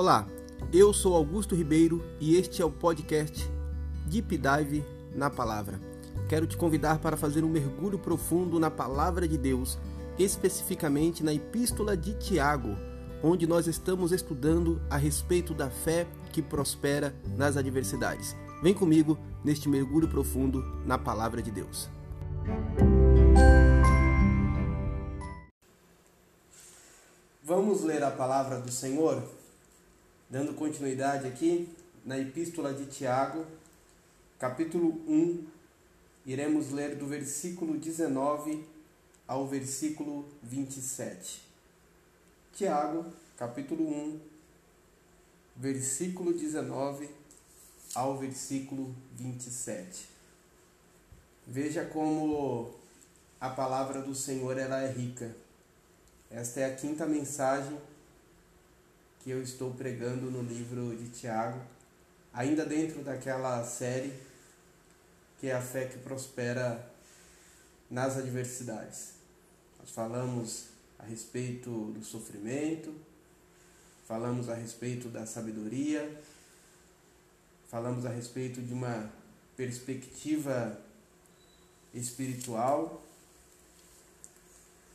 Olá, eu sou Augusto Ribeiro e este é o podcast Deep Dive na Palavra. Quero te convidar para fazer um mergulho profundo na Palavra de Deus, especificamente na Epístola de Tiago, onde nós estamos estudando a respeito da fé que prospera nas adversidades. Vem comigo neste mergulho profundo na Palavra de Deus. Vamos ler a palavra do Senhor? Dando continuidade aqui na Epístola de Tiago, capítulo 1, iremos ler do versículo 19 ao versículo 27. Tiago, capítulo 1, versículo 19 ao versículo 27. Veja como a palavra do Senhor ela é rica. Esta é a quinta mensagem que eu estou pregando no livro de Tiago, ainda dentro daquela série que é a fé que prospera nas adversidades. Nós falamos a respeito do sofrimento, falamos a respeito da sabedoria, falamos a respeito de uma perspectiva espiritual.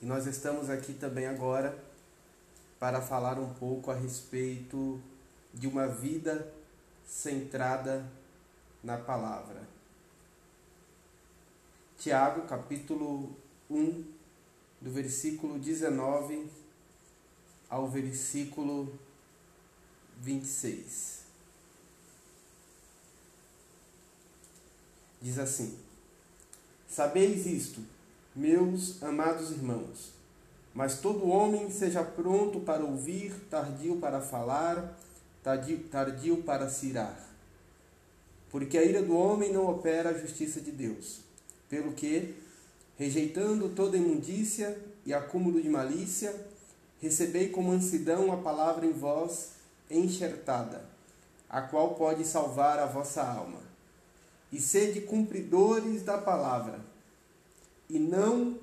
E nós estamos aqui também agora para falar um pouco a respeito de uma vida centrada na palavra. Tiago, capítulo 1, do versículo 19 ao versículo 26. Diz assim: Sabeis isto, meus amados irmãos, mas todo homem seja pronto para ouvir, tardio para falar, tardio, tardio para se irar. Porque a ira do homem não opera a justiça de Deus. Pelo que, rejeitando toda imundícia e acúmulo de malícia, recebei com mansidão a palavra em vós enxertada, a qual pode salvar a vossa alma. E sede cumpridores da palavra, e não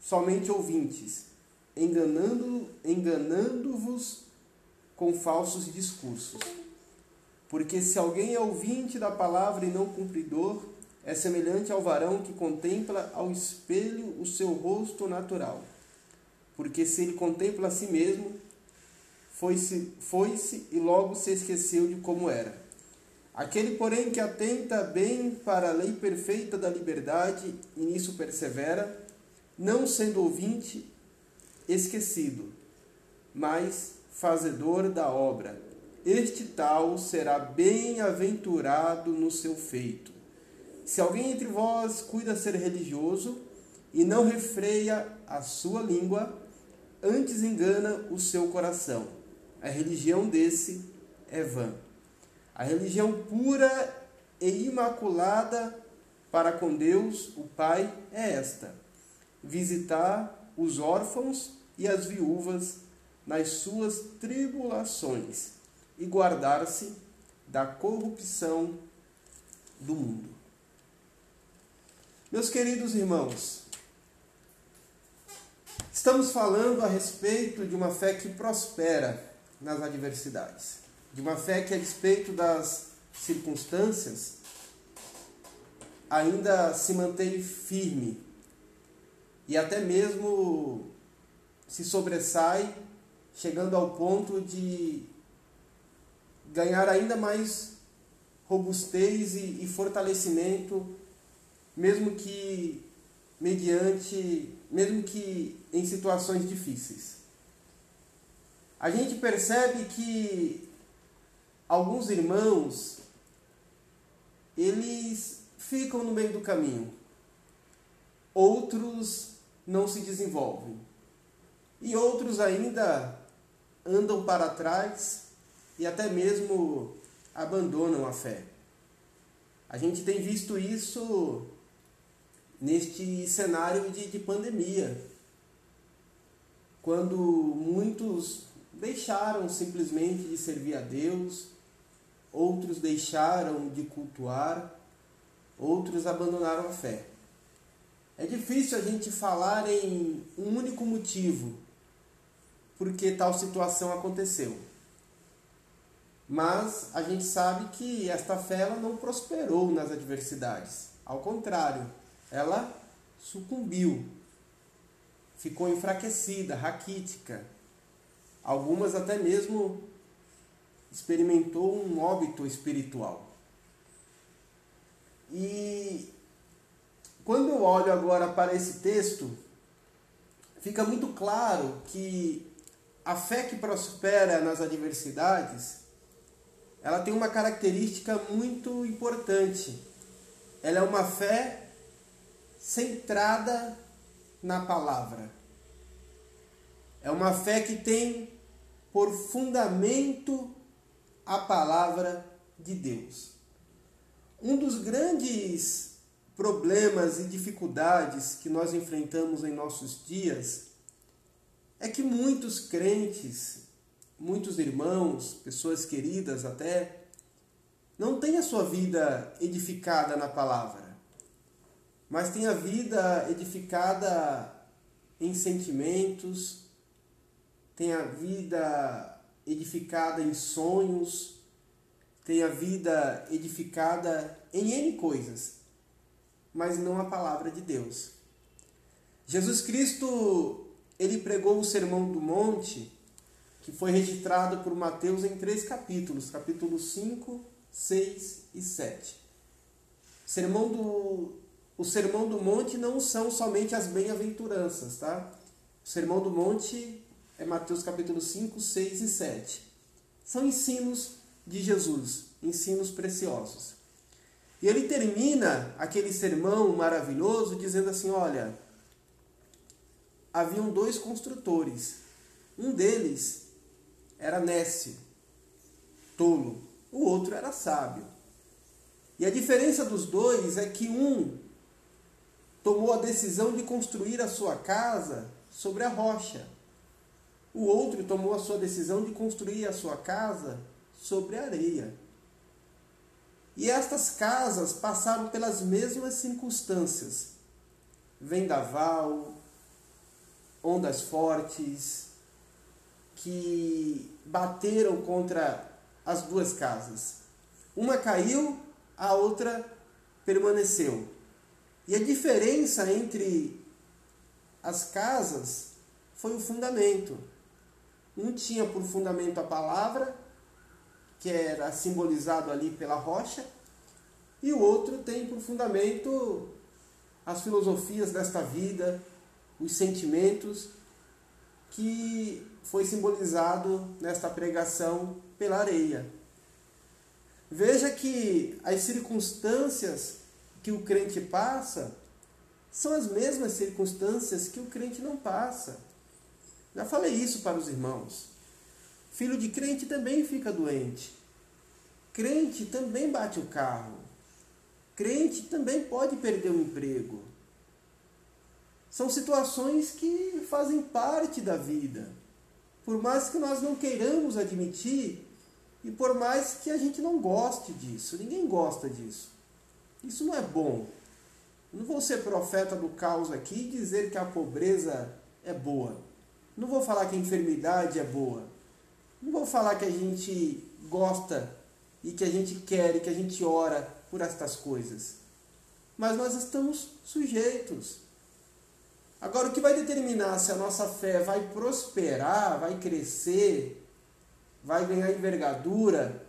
somente ouvintes, enganando enganando-vos com falsos discursos. Porque se alguém é ouvinte da palavra e não cumpridor, é semelhante ao varão que contempla ao espelho o seu rosto natural. Porque se ele contempla a si mesmo, foi-se foi -se e logo se esqueceu de como era. Aquele, porém, que atenta bem para a lei perfeita da liberdade e nisso persevera, não sendo ouvinte, esquecido, mas fazedor da obra. Este tal será bem-aventurado no seu feito. Se alguém entre vós cuida ser religioso e não refreia a sua língua, antes engana o seu coração. A religião desse é vã. A religião pura e imaculada para com Deus, o Pai, é esta: visitar os órfãos e as viúvas nas suas tribulações e guardar-se da corrupção do mundo. Meus queridos irmãos, estamos falando a respeito de uma fé que prospera nas adversidades, de uma fé que, a respeito das circunstâncias, ainda se mantém firme e até mesmo se sobressai, chegando ao ponto de ganhar ainda mais robustez e, e fortalecimento, mesmo que mediante, mesmo que em situações difíceis. A gente percebe que alguns irmãos eles ficam no meio do caminho. Outros não se desenvolvem. E outros ainda andam para trás e até mesmo abandonam a fé. A gente tem visto isso neste cenário de, de pandemia, quando muitos deixaram simplesmente de servir a Deus, outros deixaram de cultuar, outros abandonaram a fé. É difícil a gente falar em um único motivo porque tal situação aconteceu. Mas a gente sabe que esta fé ela não prosperou nas adversidades. Ao contrário, ela sucumbiu, ficou enfraquecida, raquítica. Algumas até mesmo experimentou um óbito espiritual. E quando eu olho agora para esse texto, fica muito claro que a fé que prospera nas adversidades, ela tem uma característica muito importante. Ela é uma fé centrada na palavra. É uma fé que tem por fundamento a palavra de Deus. Um dos grandes problemas e dificuldades que nós enfrentamos em nossos dias é que muitos crentes, muitos irmãos, pessoas queridas até, não têm a sua vida edificada na palavra, mas têm a vida edificada em sentimentos, tem a vida edificada em sonhos, tem a vida edificada em N coisas, mas não a palavra de Deus. Jesus Cristo, ele pregou o Sermão do Monte, que foi registrado por Mateus em três capítulos, capítulos 5, 6 e 7. Sermão do, o Sermão do Monte não são somente as bem-aventuranças, tá? O Sermão do Monte é Mateus capítulo 5, 6 e 7. São ensinos de Jesus, ensinos preciosos. E ele termina aquele sermão maravilhoso dizendo assim: Olha, haviam dois construtores. Um deles era nécio, tolo, o outro era sábio. E a diferença dos dois é que um tomou a decisão de construir a sua casa sobre a rocha. O outro tomou a sua decisão de construir a sua casa sobre a areia. E estas casas passaram pelas mesmas circunstâncias: vendaval, ondas fortes, que bateram contra as duas casas. Uma caiu, a outra permaneceu. E a diferença entre as casas foi o fundamento. Um tinha por fundamento a palavra, que era simbolizado ali pela rocha, e o outro tem por fundamento as filosofias desta vida, os sentimentos, que foi simbolizado nesta pregação pela areia. Veja que as circunstâncias que o crente passa são as mesmas circunstâncias que o crente não passa. Já falei isso para os irmãos. Filho de crente também fica doente. Crente também bate o carro. Crente também pode perder o emprego. São situações que fazem parte da vida. Por mais que nós não queiramos admitir e por mais que a gente não goste disso, ninguém gosta disso. Isso não é bom. Não vou ser profeta do caos aqui e dizer que a pobreza é boa. Não vou falar que a enfermidade é boa. Não vou falar que a gente gosta e que a gente quer e que a gente ora por estas coisas. Mas nós estamos sujeitos. Agora, o que vai determinar se a nossa fé vai prosperar, vai crescer, vai ganhar envergadura,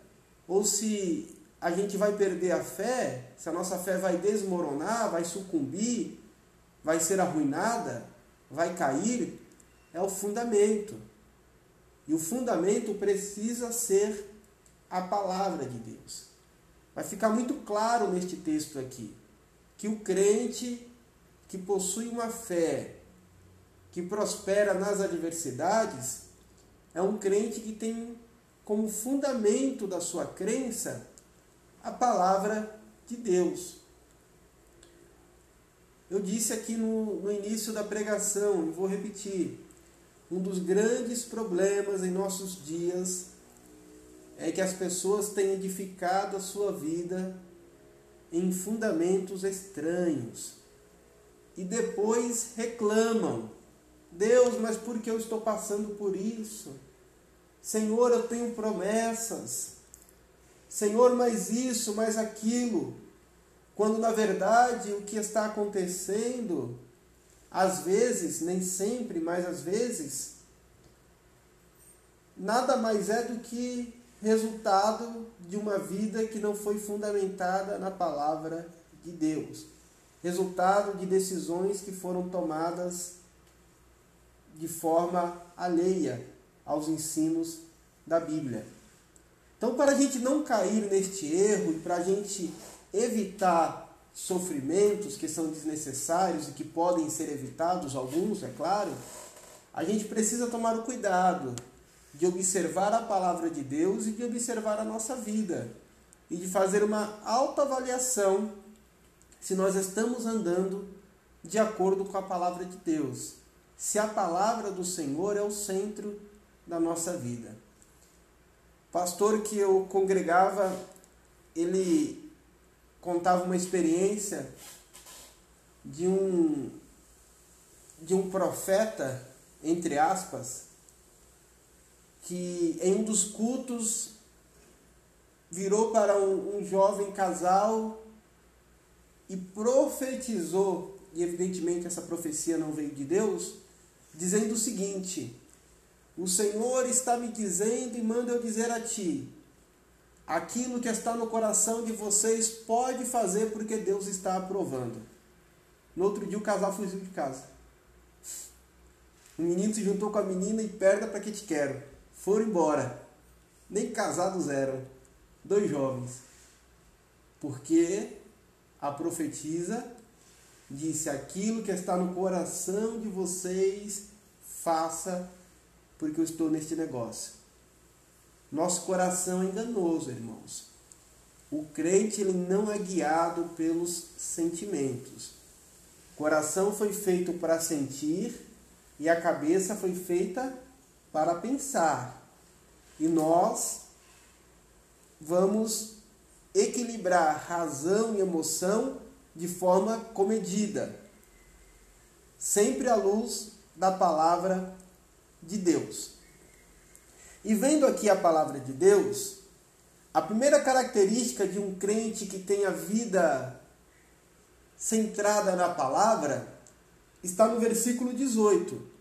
ou se a gente vai perder a fé, se a nossa fé vai desmoronar, vai sucumbir, vai ser arruinada, vai cair, é o fundamento. E o fundamento precisa ser a palavra de Deus. Vai ficar muito claro neste texto aqui que o crente que possui uma fé que prospera nas adversidades é um crente que tem como fundamento da sua crença a palavra de Deus. Eu disse aqui no, no início da pregação, e vou repetir: um dos grandes problemas em nossos dias é que as pessoas têm edificado a sua vida em fundamentos estranhos e depois reclamam: Deus, mas por que eu estou passando por isso? Senhor, eu tenho promessas. Senhor, mais isso, mais aquilo, quando na verdade o que está acontecendo, às vezes, nem sempre, mas às vezes, nada mais é do que resultado de uma vida que não foi fundamentada na palavra de Deus. Resultado de decisões que foram tomadas de forma alheia aos ensinos da Bíblia. Então, para a gente não cair neste erro e para a gente evitar sofrimentos que são desnecessários e que podem ser evitados, alguns, é claro, a gente precisa tomar o cuidado de observar a palavra de Deus e de observar a nossa vida e de fazer uma autoavaliação se nós estamos andando de acordo com a palavra de Deus, se a palavra do Senhor é o centro da nossa vida. Pastor que eu congregava, ele contava uma experiência de um de um profeta, entre aspas, que em um dos cultos virou para um, um jovem casal e profetizou, e evidentemente essa profecia não veio de Deus, dizendo o seguinte: O Senhor está me dizendo e manda eu dizer a ti: aquilo que está no coração de vocês pode fazer porque Deus está aprovando. No outro dia o casal fugiu de casa. O menino se juntou com a menina e perda para que te quero foram embora. Nem casados eram. Dois jovens. Porque a profetisa disse: aquilo que está no coração de vocês, faça, porque eu estou neste negócio. Nosso coração é enganoso, irmãos. O crente ele não é guiado pelos sentimentos. O coração foi feito para sentir e a cabeça foi feita para pensar. E nós vamos equilibrar razão e emoção de forma comedida, sempre à luz da palavra de Deus. E vendo aqui a palavra de Deus, a primeira característica de um crente que tem a vida centrada na palavra está no versículo 18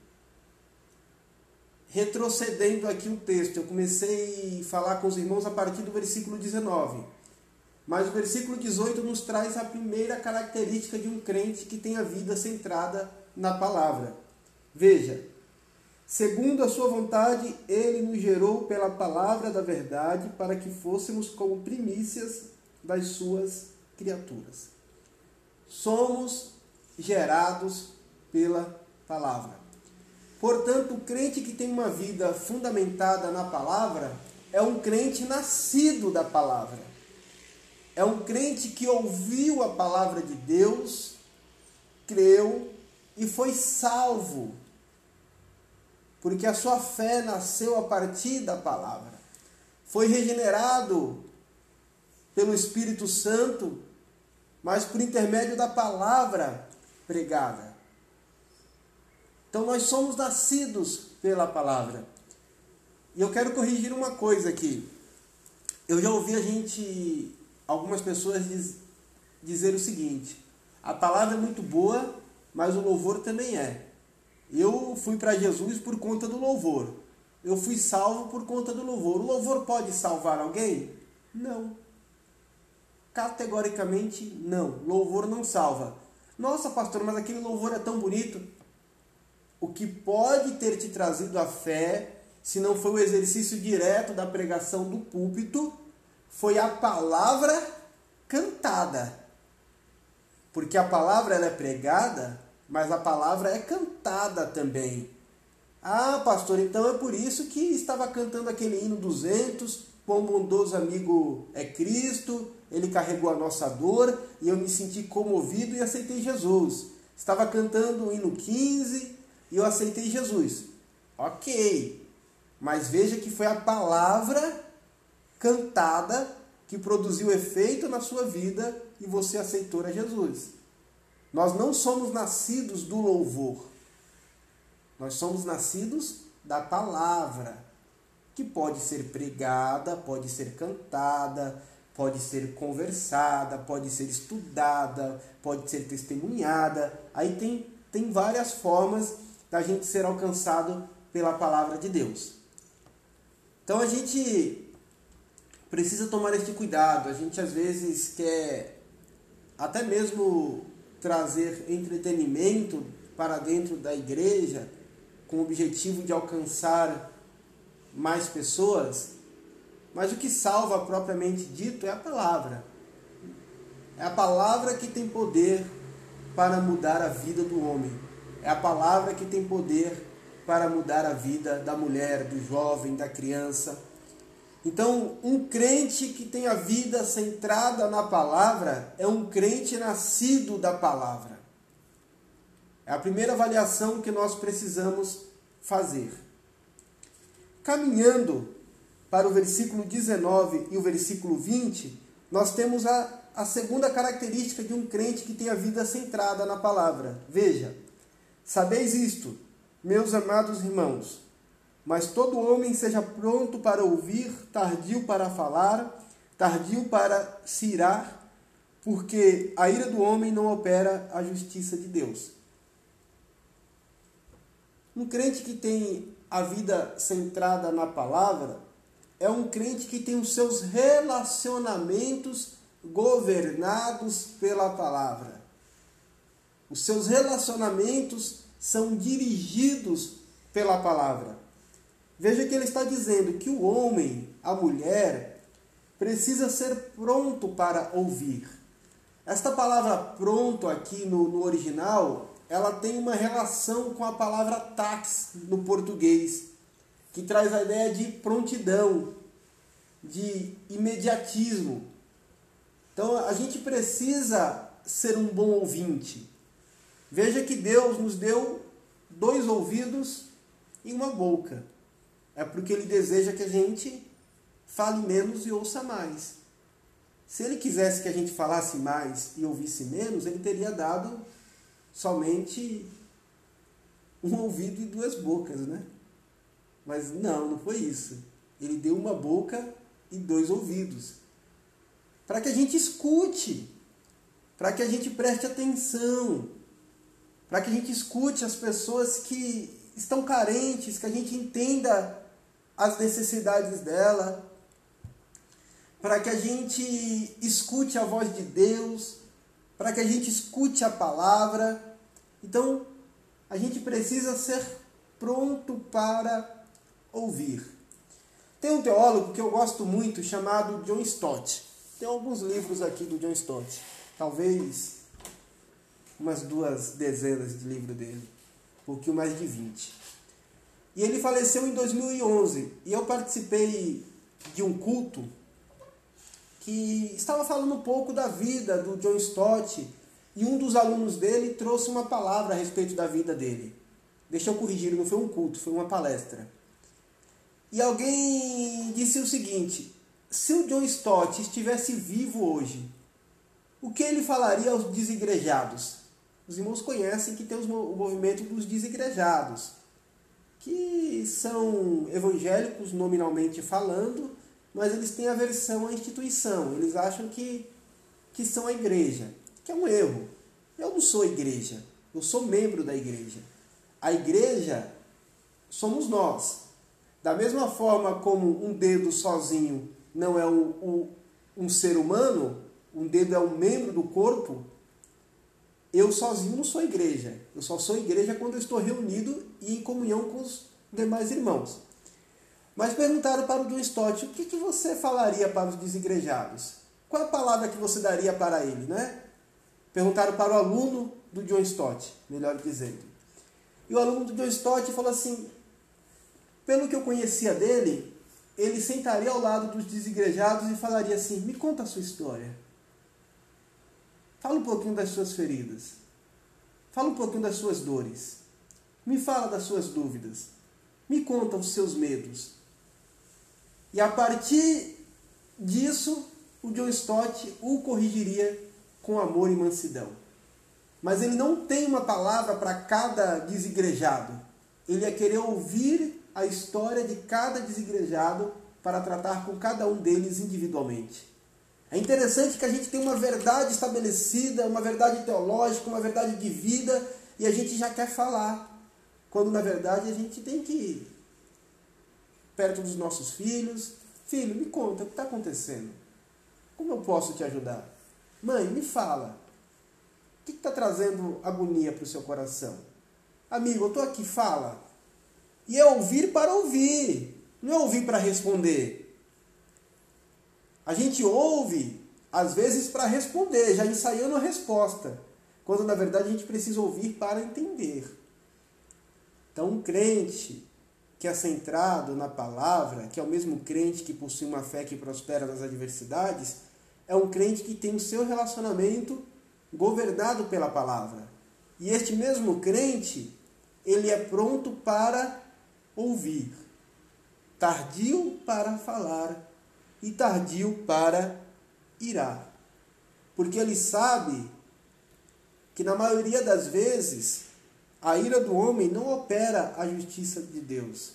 retrocedendo aqui o texto, eu comecei a falar com os irmãos a partir do versículo 19. Mas o versículo 18 nos traz a primeira característica de um crente que tem a vida centrada na palavra. Veja, segundo a sua vontade, ele nos gerou pela palavra da verdade para que fôssemos como primícias das suas criaturas. Somos gerados pela palavra. Portanto, o crente que tem uma vida fundamentada na palavra é um crente nascido da palavra. É um crente que ouviu a palavra de Deus, creu e foi salvo. Porque a sua fé nasceu a partir da palavra. Foi regenerado pelo Espírito Santo, mas por intermédio da palavra pregada. Então nós somos nascidos pela palavra. E eu quero corrigir uma coisa aqui. Eu já ouvi a gente, algumas pessoas diz, dizer o seguinte: a palavra é muito boa, mas o louvor também é. Eu fui para Jesus por conta do louvor. Eu fui salvo por conta do louvor. O louvor pode salvar alguém? Não. Categoricamente não. Louvor não salva. Nossa, pastor, mas aquele louvor é tão bonito o que pode ter te trazido a fé, se não foi o exercício direto da pregação do púlpito, foi a palavra cantada. Porque a palavra ela é pregada, mas a palavra é cantada também. Ah, pastor, então é por isso que estava cantando aquele hino 200, quão bondoso amigo é Cristo, ele carregou a nossa dor e eu me senti comovido e aceitei Jesus. Estava cantando o hino 15, e eu aceitei Jesus. Ok, mas veja que foi a palavra cantada que produziu efeito na sua vida e você aceitou a Jesus. Nós não somos nascidos do louvor, nós somos nascidos da palavra. que pode ser pregada, pode ser cantada, pode ser conversada, pode ser estudada, pode ser testemunhada. Aí tem, tem várias formas da gente ser alcançado pela palavra de Deus. Então a gente precisa tomar este cuidado. A gente às vezes quer até mesmo trazer entretenimento para dentro da igreja com o objetivo de alcançar mais pessoas, mas o que salva propriamente dito é a palavra. É a palavra que tem poder para mudar a vida do homem. É a palavra que tem poder para mudar a vida da mulher, do jovem, da criança. Então, um crente que tem a vida centrada na palavra é um crente nascido da palavra. É a primeira avaliação que nós precisamos fazer. Caminhando para o versículo 19 e o versículo 20, nós temos a, a segunda característica de um crente que tem a vida centrada na palavra. Veja, sabeis isto, meus amados irmãos, mas todo homem seja pronto para ouvir, tardio para falar, tardio para se irar, porque a ira do homem não opera a justiça de Deus. Um crente que tem a vida centrada na palavra é um crente que tem os seus relacionamentos governados pela palavra. Os seus relacionamentos são dirigidos pela palavra. Veja que ele está dizendo que o homem, a mulher, precisa ser pronto para ouvir. Esta palavra pronto aqui no, no original ela tem uma relação com a palavra tax no português, que traz a ideia de prontidão, de imediatismo. Então a gente precisa ser um bom ouvinte. Veja que Deus nos deu dois ouvidos e uma boca. É porque Ele deseja que a gente fale menos e ouça mais. Se Ele quisesse que a gente falasse mais e ouvisse menos, Ele teria dado somente um ouvido e duas bocas, né? Mas não, não foi isso. Ele deu uma boca e dois ouvidos. Para que a gente escute, para que a gente preste atenção, para que a gente escute as pessoas que estão carentes, que a gente entenda as necessidades dela, para que a gente escute a voz de Deus, para que a gente escute a palavra. Então, a gente precisa ser pronto para ouvir. Tem um teólogo que eu gosto muito chamado John Stott. Tem alguns livros aqui do John Stott. Talvez umas duas dezenas de livros dele. Um pouquinho mais de 20. E ele faleceu em 2011. E eu participei de um culto que estava falando um pouco da vida do John Stott e um dos alunos dele trouxe uma palavra a respeito da vida dele. Deixa eu corrigir, não foi um culto, foi uma palestra. E alguém disse o seguinte: se o John Stott estivesse vivo hoje, o que ele falaria aos desigrejados? Os irmãos conhecem que tem o movimento dos desigrejados, que são evangélicos nominalmente falando, mas eles têm aversão à instituição. Eles acham que, que são a igreja, que é um erro. Eu não sou igreja, eu sou membro da igreja. A igreja somos nós. Da mesma forma como um dedo sozinho não é o, o, um ser humano, um dedo é um membro do corpo, eu sozinho não sou igreja. Eu só sou igreja quando eu estou reunido e em comunhão com os demais irmãos. Mas perguntaram para o John Stott, o que, que você falaria para os desigrejados? Qual a palavra que você daria para ele, né? Perguntaram para o aluno do John Stott, melhor dizendo. E o aluno do John Stott falou assim, pelo que eu conhecia dele, ele sentaria ao lado dos desigrejados e falaria assim, me conta a sua história. Fala um pouquinho das suas feridas. Fala um pouquinho das suas dores. Me fala das suas dúvidas. Me conta os seus medos. E a partir disso, o John Stott o corrigiria com amor e mansidão. Mas ele não tem uma palavra para cada desigrejado. ele ia querer ouvir a história de cada desigrejado para tratar com cada um deles individualmente. É interessante que a gente tem uma verdade estabelecida, uma verdade teológica, uma verdade de vida, e a gente já quer falar. Quando na verdade a gente tem que ir perto dos nossos filhos. Filho, me conta o que está acontecendo. Como eu posso te ajudar? Mãe, me fala. O que está trazendo agonia para o seu coração? Amigo, eu estou aqui, fala. E é ouvir para ouvir, não é ouvir para responder. A gente ouve, às vezes, para responder, já ensaiando a resposta, quando na verdade a gente precisa ouvir para entender. Então, um crente que é centrado na palavra, que é o mesmo crente que possui uma fé que prospera nas adversidades, é um crente que tem o seu relacionamento governado pela palavra. E este mesmo crente, ele é pronto para ouvir, tardio para falar e tardio para irar. Porque ele sabe que na maioria das vezes a ira do homem não opera a justiça de Deus.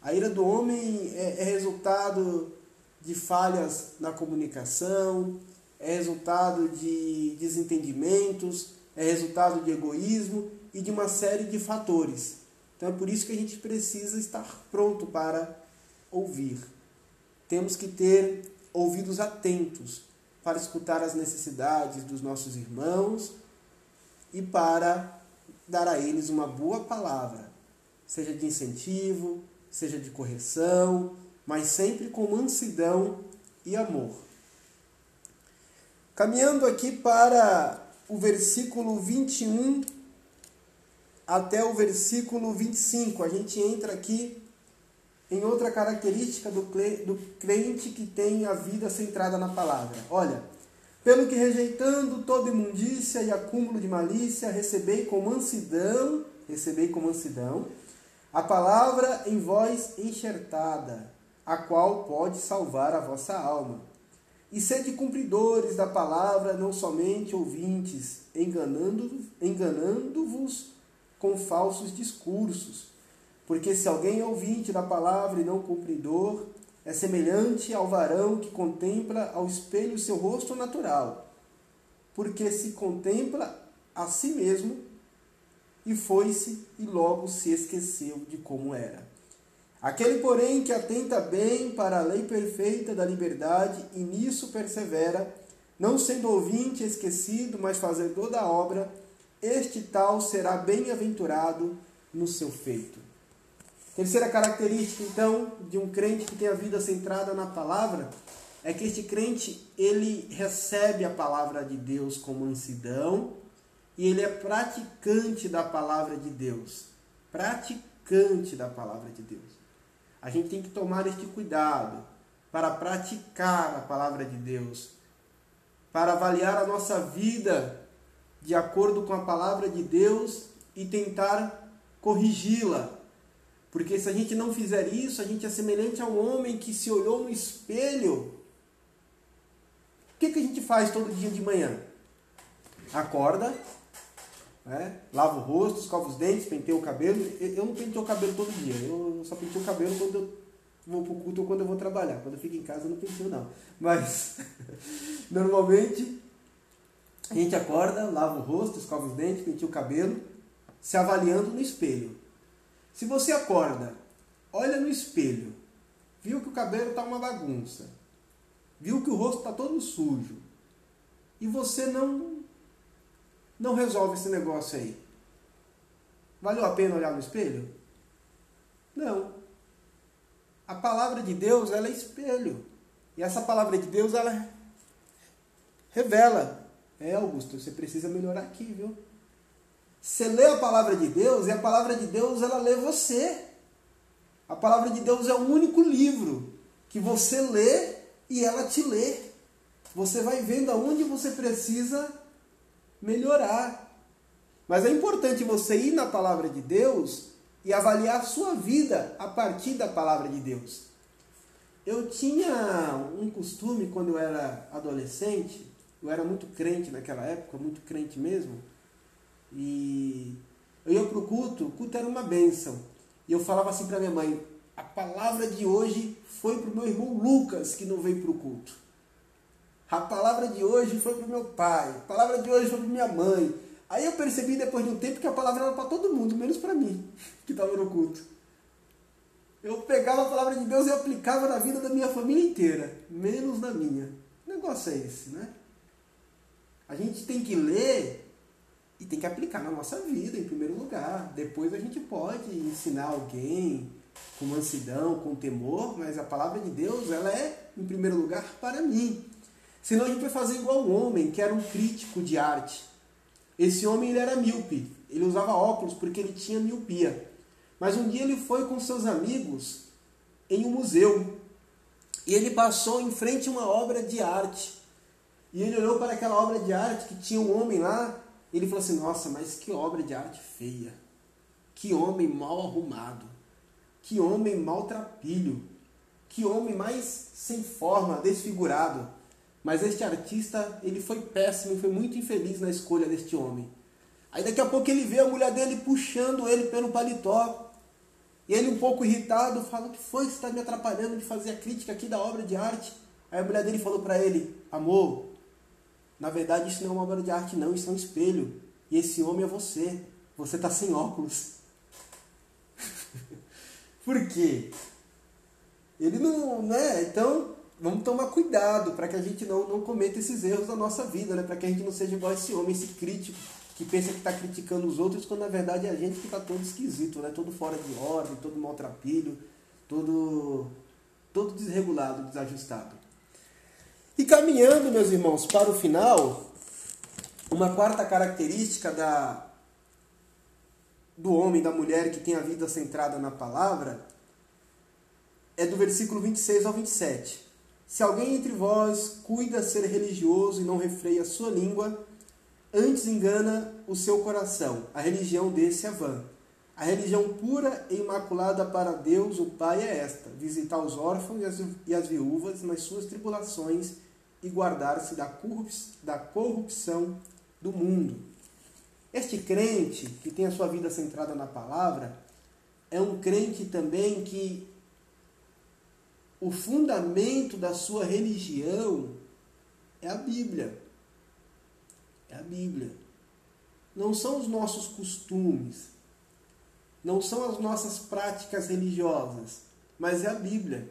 A ira do homem é, é resultado de falhas na comunicação, é resultado de desentendimentos, é resultado de egoísmo e de uma série de fatores. Então é por isso que a gente precisa estar pronto para ouvir. Temos que ter ouvidos atentos para escutar as necessidades dos nossos irmãos e para dar a eles uma boa palavra, seja de incentivo, seja de correção, mas sempre com mansidão e amor. Caminhando aqui para o versículo 21 até o versículo 25. A gente entra aqui em outra característica do crente que tem a vida centrada na palavra. Olha, pelo que rejeitando toda imundícia e acúmulo de malícia, recebei com mansidão, recebei com mansidão, a palavra em vós enxertada, a qual pode salvar a vossa alma. E sede cumpridores da palavra, não somente ouvintes, enganando-vos enganando com falsos discursos. Porque se alguém é ouvinte da palavra e não cumpridor, é semelhante ao varão que contempla ao espelho seu rosto natural, porque se contempla a si mesmo e foi-se e logo se esqueceu de como era. Aquele, porém, que atenta bem para a lei perfeita da liberdade e nisso persevera, não sendo ouvinte esquecido, mas fazedor da obra, este tal será bem-aventurado no seu feito. Terceira característica, então, de um crente que tem a vida centrada na palavra, é que este crente, ele recebe a palavra de Deus com mansidão e ele é praticante da palavra de Deus. Praticante da palavra de Deus. A gente tem que tomar este cuidado para praticar a palavra de Deus, para avaliar a nossa vida de acordo com a palavra de Deus e tentar corrigi-la. Porque se a gente não fizer isso, a gente é semelhante a um homem que se olhou no espelho. O que, que a gente faz todo dia de manhã? Acorda, né? lava o rosto, escova os dentes, penteia o cabelo. Eu não penteio o cabelo todo dia, eu só penteio o cabelo quando eu vou para o culto ou quando eu vou trabalhar. Quando eu fico em casa eu não penteio não. Mas normalmente a gente acorda, lava o rosto, escova os dentes, penteia o cabelo, se avaliando no espelho. Se você acorda, olha no espelho, viu que o cabelo está uma bagunça, viu que o rosto está todo sujo, e você não não resolve esse negócio aí. Valeu a pena olhar no espelho? Não. A palavra de Deus, ela é espelho. E essa palavra de Deus, ela revela é, Augusto, você precisa melhorar aqui, viu? Você lê a palavra de Deus e a palavra de Deus ela lê você. A palavra de Deus é o único livro que você lê e ela te lê. Você vai vendo aonde você precisa melhorar. Mas é importante você ir na palavra de Deus e avaliar sua vida a partir da palavra de Deus. Eu tinha um costume quando eu era adolescente eu era muito crente naquela época, muito crente mesmo. E Eu ia para o culto, o culto era uma bênção. E eu falava assim para minha mãe: a palavra de hoje foi para o meu irmão Lucas, que não veio para o culto. A palavra de hoje foi para o meu pai. A palavra de hoje foi para minha mãe. Aí eu percebi depois de um tempo que a palavra era para todo mundo, menos para mim, que estava no culto. Eu pegava a palavra de Deus e aplicava na vida da minha família inteira, menos na minha. O negócio é esse, né? A gente tem que ler e tem que aplicar na nossa vida, em primeiro lugar. Depois a gente pode ensinar alguém com mansidão, com temor, mas a palavra de Deus, ela é, em primeiro lugar, para mim. Senão a gente vai fazer igual um homem que era um crítico de arte. Esse homem ele era míope, ele usava óculos porque ele tinha miopia. Mas um dia ele foi com seus amigos em um museu e ele passou em frente a uma obra de arte. E ele olhou para aquela obra de arte que tinha um homem lá ele falou assim: Nossa, mas que obra de arte feia. Que homem mal arrumado. Que homem maltrapilho. Que homem mais sem forma, desfigurado. Mas este artista, ele foi péssimo, foi muito infeliz na escolha deste homem. Aí daqui a pouco ele vê a mulher dele puxando ele pelo paletó. E ele um pouco irritado, fala: "O que foi que está me atrapalhando de fazer a crítica aqui da obra de arte?" Aí a mulher dele falou para ele: "Amor, na verdade, isso não é uma obra de arte, não, isso é um espelho. E esse homem é você. Você está sem óculos. Por quê? Ele não, né? Então, vamos tomar cuidado para que a gente não, não cometa esses erros da nossa vida, né? Para que a gente não seja igual esse homem, esse crítico que pensa que está criticando os outros, quando na verdade é a gente que está todo esquisito, né? Todo fora de ordem, todo maltrapilho, todo, todo desregulado, desajustado. E caminhando, meus irmãos, para o final, uma quarta característica da, do homem, da mulher que tem a vida centrada na palavra, é do versículo 26 ao 27. Se alguém entre vós cuida ser religioso e não refreia a sua língua, antes engana o seu coração, a religião desse é vã. A religião pura e imaculada para Deus, o Pai, é esta: visitar os órfãos e as viúvas nas suas tribulações e guardar-se da corrupção do mundo. Este crente que tem a sua vida centrada na palavra é um crente também que o fundamento da sua religião é a Bíblia. É a Bíblia. Não são os nossos costumes, não são as nossas práticas religiosas, mas é a Bíblia.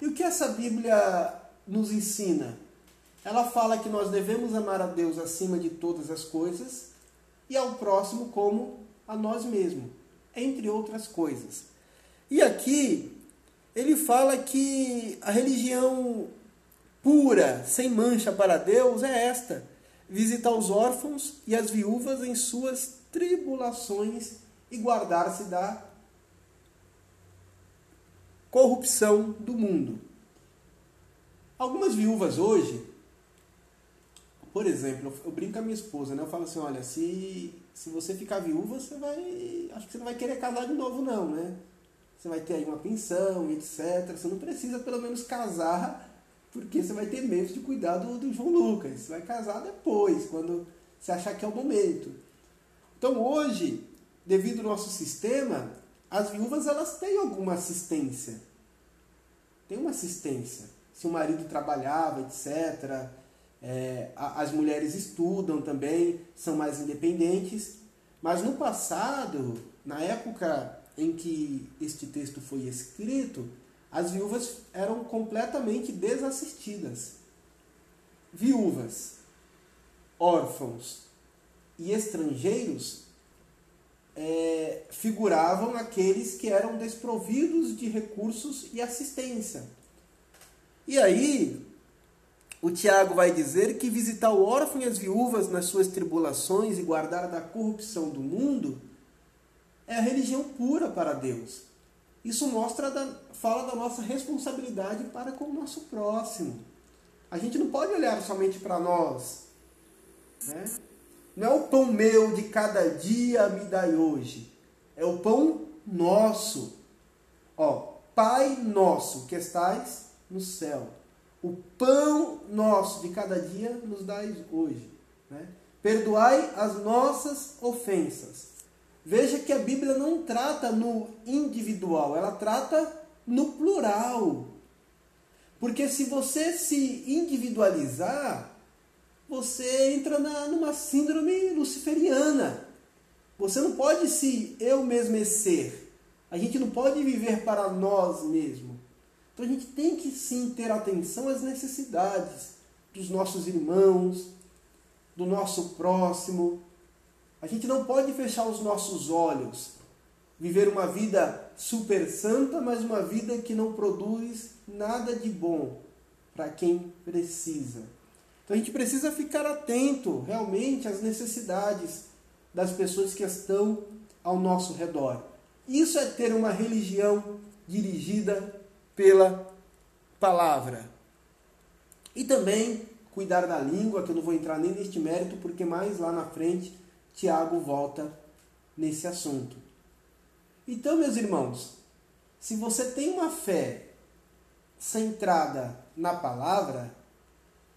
E o que essa Bíblia nos ensina? Ela fala que nós devemos amar a Deus acima de todas as coisas e ao próximo como a nós mesmos, entre outras coisas. E aqui ele fala que a religião pura, sem mancha para Deus é esta: visitar os órfãos e as viúvas em suas tribulações e guardar-se da corrupção do mundo. Algumas viúvas hoje por exemplo, eu, brinco com a minha esposa, né? Eu falo assim, olha, se, se você ficar viúva, você vai. Acho que você não vai querer casar de novo, não, né? Você vai ter aí uma pensão, etc. Você não precisa pelo menos casar, porque você vai ter medo de cuidar do, do João Lucas. Você vai casar depois, quando você achar que é o momento. Então hoje, devido ao nosso sistema, as viúvas elas têm alguma assistência. Tem uma assistência. Se o marido trabalhava, etc é, as mulheres estudam também, são mais independentes. Mas no passado, na época em que este texto foi escrito, as viúvas eram completamente desassistidas. Viúvas, órfãos e estrangeiros é, figuravam aqueles que eram desprovidos de recursos e assistência. E aí, o Tiago vai dizer que visitar o órfão e as viúvas nas suas tribulações e guardar da corrupção do mundo é a religião pura para Deus. Isso mostra da, fala da nossa responsabilidade para com o nosso próximo. A gente não pode olhar somente para nós. Né? Não é o pão meu de cada dia me dai hoje. É o pão nosso. Ó, Pai nosso que estais no céu o pão nosso de cada dia nos dai hoje. Né? Perdoai as nossas ofensas, Veja que a Bíblia não trata no individual, ela trata no plural. Porque se você se individualizar, você entra na, numa síndrome luciferiana. Você não pode se eu mesmo ser. A gente não pode viver para nós mesmos. Então a gente tem que sim ter atenção às necessidades dos nossos irmãos, do nosso próximo. A gente não pode fechar os nossos olhos, viver uma vida super santa, mas uma vida que não produz nada de bom para quem precisa. Então a gente precisa ficar atento realmente às necessidades das pessoas que estão ao nosso redor. Isso é ter uma religião dirigida pela palavra. E também cuidar da língua, que eu não vou entrar nem neste mérito, porque mais lá na frente Tiago volta nesse assunto. Então, meus irmãos, se você tem uma fé centrada na palavra,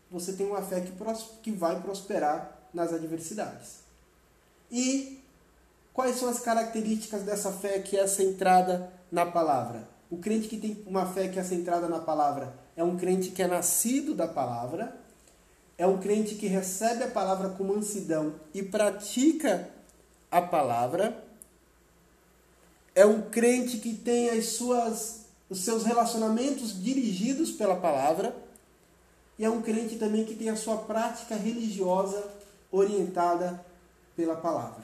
você tem uma fé que, que vai prosperar nas adversidades. E quais são as características dessa fé que é centrada na palavra? O crente que tem uma fé que é centrada na palavra é um crente que é nascido da palavra, é um crente que recebe a palavra com mansidão e pratica a palavra, é um crente que tem as suas, os seus relacionamentos dirigidos pela palavra, e é um crente também que tem a sua prática religiosa orientada pela palavra.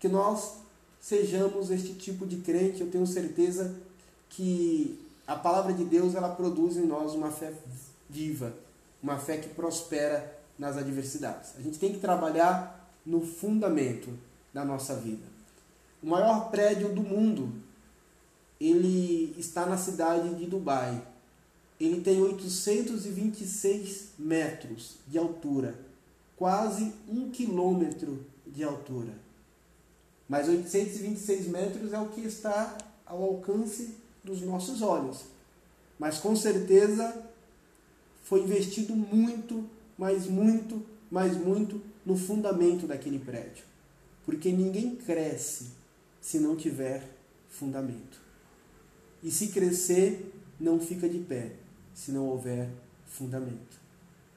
Que nós sejamos este tipo de crente, eu tenho certeza que a palavra de Deus ela produz em nós uma fé viva, uma fé que prospera nas adversidades. A gente tem que trabalhar no fundamento da nossa vida. O maior prédio do mundo, ele está na cidade de Dubai. Ele tem 826 metros de altura, quase um quilômetro de altura. Mas 826 metros é o que está ao alcance dos nossos olhos. Mas com certeza foi investido muito, mas muito, mas muito no fundamento daquele prédio. Porque ninguém cresce se não tiver fundamento. E se crescer, não fica de pé se não houver fundamento.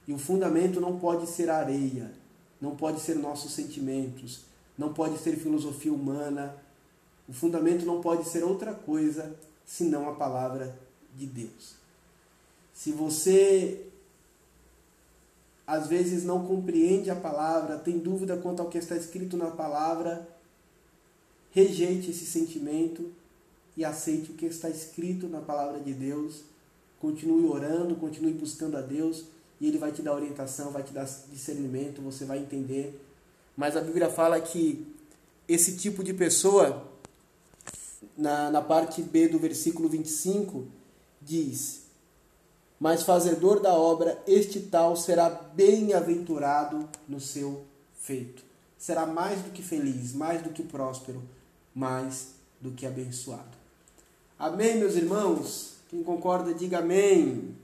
E o fundamento não pode ser areia, não pode ser nossos sentimentos, não pode ser filosofia humana. O fundamento não pode ser outra coisa senão a palavra de Deus. Se você às vezes não compreende a palavra, tem dúvida quanto ao que está escrito na palavra, rejeite esse sentimento e aceite o que está escrito na palavra de Deus. Continue orando, continue buscando a Deus e Ele vai te dar orientação, vai te dar discernimento, você vai entender. Mas a Bíblia fala que esse tipo de pessoa, na, na parte B do versículo 25, diz: Mas fazedor da obra, este tal será bem-aventurado no seu feito. Será mais do que feliz, mais do que próspero, mais do que abençoado. Amém, meus irmãos? Quem concorda, diga amém.